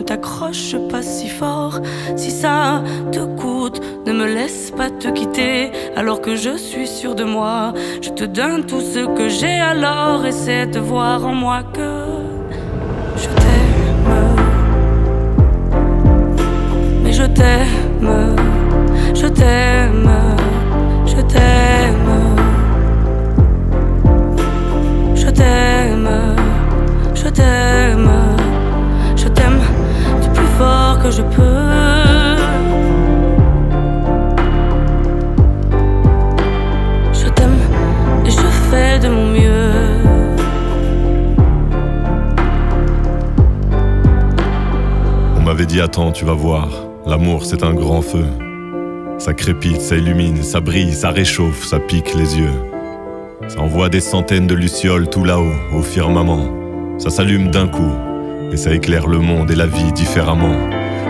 ne t'accroche pas si fort. Si ça te coûte, ne me laisse pas te quitter. Alors que je suis sûr de moi, je te donne tout ce que j'ai. Alors essaie de voir en moi que que je peux. Je t'aime et je fais de mon mieux. On m'avait dit attends, tu vas voir, l'amour c'est un grand feu. Ça crépite, ça illumine, ça brille, ça réchauffe, ça pique les yeux. Ça envoie des centaines de lucioles tout là-haut, au firmament. Ça s'allume d'un coup, et ça éclaire le monde et la vie différemment.